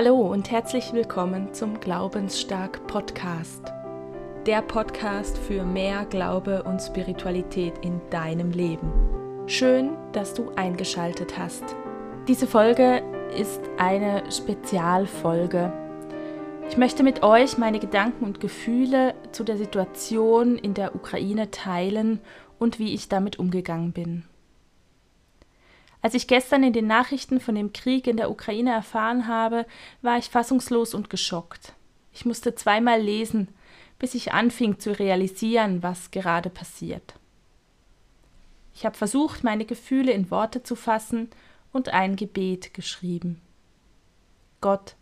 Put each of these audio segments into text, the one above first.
Hallo und herzlich willkommen zum Glaubensstark Podcast. Der Podcast für mehr Glaube und Spiritualität in deinem Leben. Schön, dass du eingeschaltet hast. Diese Folge ist eine Spezialfolge. Ich möchte mit euch meine Gedanken und Gefühle zu der Situation in der Ukraine teilen und wie ich damit umgegangen bin. Als ich gestern in den Nachrichten von dem Krieg in der Ukraine erfahren habe, war ich fassungslos und geschockt. Ich musste zweimal lesen, bis ich anfing zu realisieren, was gerade passiert. Ich habe versucht, meine Gefühle in Worte zu fassen und ein Gebet geschrieben. Gott,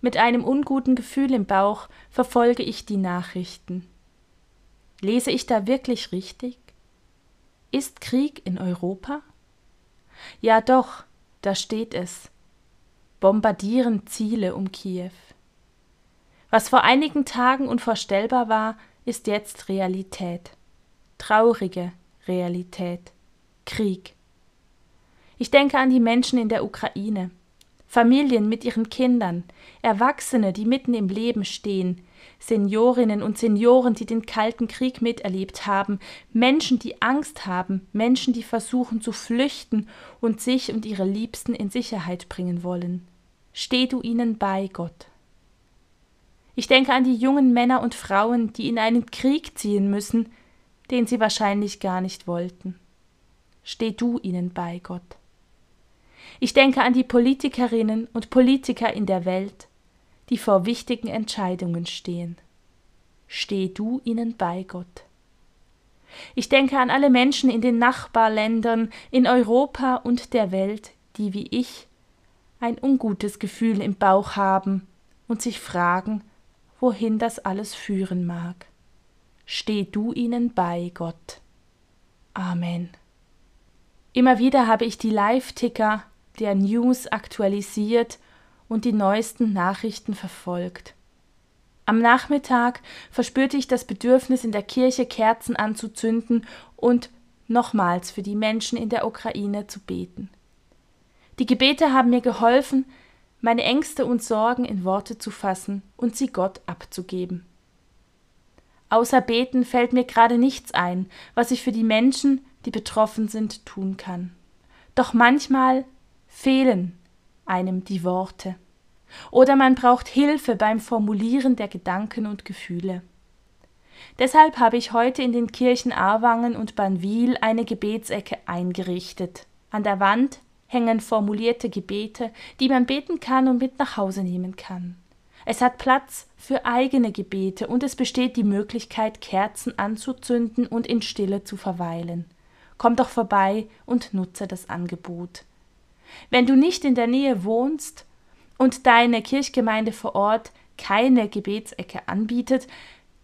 mit einem unguten Gefühl im Bauch verfolge ich die Nachrichten. Lese ich da wirklich richtig? Ist Krieg in Europa? Ja doch, da steht es. Bombardieren Ziele um Kiew. Was vor einigen Tagen unvorstellbar war, ist jetzt Realität. Traurige Realität. Krieg. Ich denke an die Menschen in der Ukraine, Familien mit ihren Kindern, Erwachsene, die mitten im Leben stehen, Seniorinnen und Senioren, die den Kalten Krieg miterlebt haben, Menschen, die Angst haben, Menschen, die versuchen zu flüchten und sich und ihre Liebsten in Sicherheit bringen wollen. Steh du ihnen bei, Gott. Ich denke an die jungen Männer und Frauen, die in einen Krieg ziehen müssen, den sie wahrscheinlich gar nicht wollten. Steh du ihnen bei, Gott. Ich denke an die Politikerinnen und Politiker in der Welt, die vor wichtigen Entscheidungen stehen. Steh du ihnen bei, Gott. Ich denke an alle Menschen in den Nachbarländern, in Europa und der Welt, die wie ich ein ungutes Gefühl im Bauch haben und sich fragen, wohin das alles führen mag. Steh du ihnen bei, Gott. Amen. Immer wieder habe ich die Live-Ticker der News aktualisiert und die neuesten Nachrichten verfolgt. Am Nachmittag verspürte ich das Bedürfnis, in der Kirche Kerzen anzuzünden und nochmals für die Menschen in der Ukraine zu beten. Die Gebete haben mir geholfen, meine Ängste und Sorgen in Worte zu fassen und sie Gott abzugeben. Außer Beten fällt mir gerade nichts ein, was ich für die Menschen, die betroffen sind, tun kann. Doch manchmal fehlen einem die Worte. Oder man braucht Hilfe beim Formulieren der Gedanken und Gefühle. Deshalb habe ich heute in den Kirchen Aarwangen und Banwil eine Gebetsecke eingerichtet. An der Wand hängen formulierte Gebete, die man beten kann und mit nach Hause nehmen kann. Es hat Platz für eigene Gebete und es besteht die Möglichkeit, Kerzen anzuzünden und in Stille zu verweilen. Komm doch vorbei und nutze das Angebot. Wenn du nicht in der Nähe wohnst und deine Kirchgemeinde vor Ort keine Gebetsecke anbietet,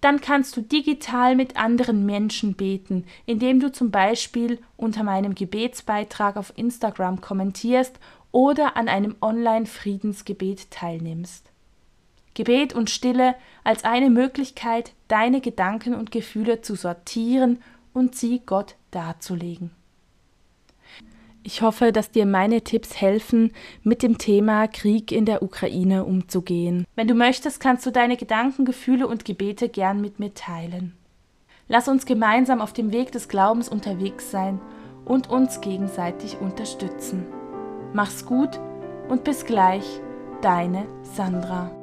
dann kannst du digital mit anderen Menschen beten, indem du zum Beispiel unter meinem Gebetsbeitrag auf Instagram kommentierst oder an einem Online-Friedensgebet teilnimmst. Gebet und Stille als eine Möglichkeit, deine Gedanken und Gefühle zu sortieren und sie Gott darzulegen. Ich hoffe, dass dir meine Tipps helfen, mit dem Thema Krieg in der Ukraine umzugehen. Wenn du möchtest, kannst du deine Gedanken, Gefühle und Gebete gern mit mir teilen. Lass uns gemeinsam auf dem Weg des Glaubens unterwegs sein und uns gegenseitig unterstützen. Mach's gut und bis gleich, deine Sandra.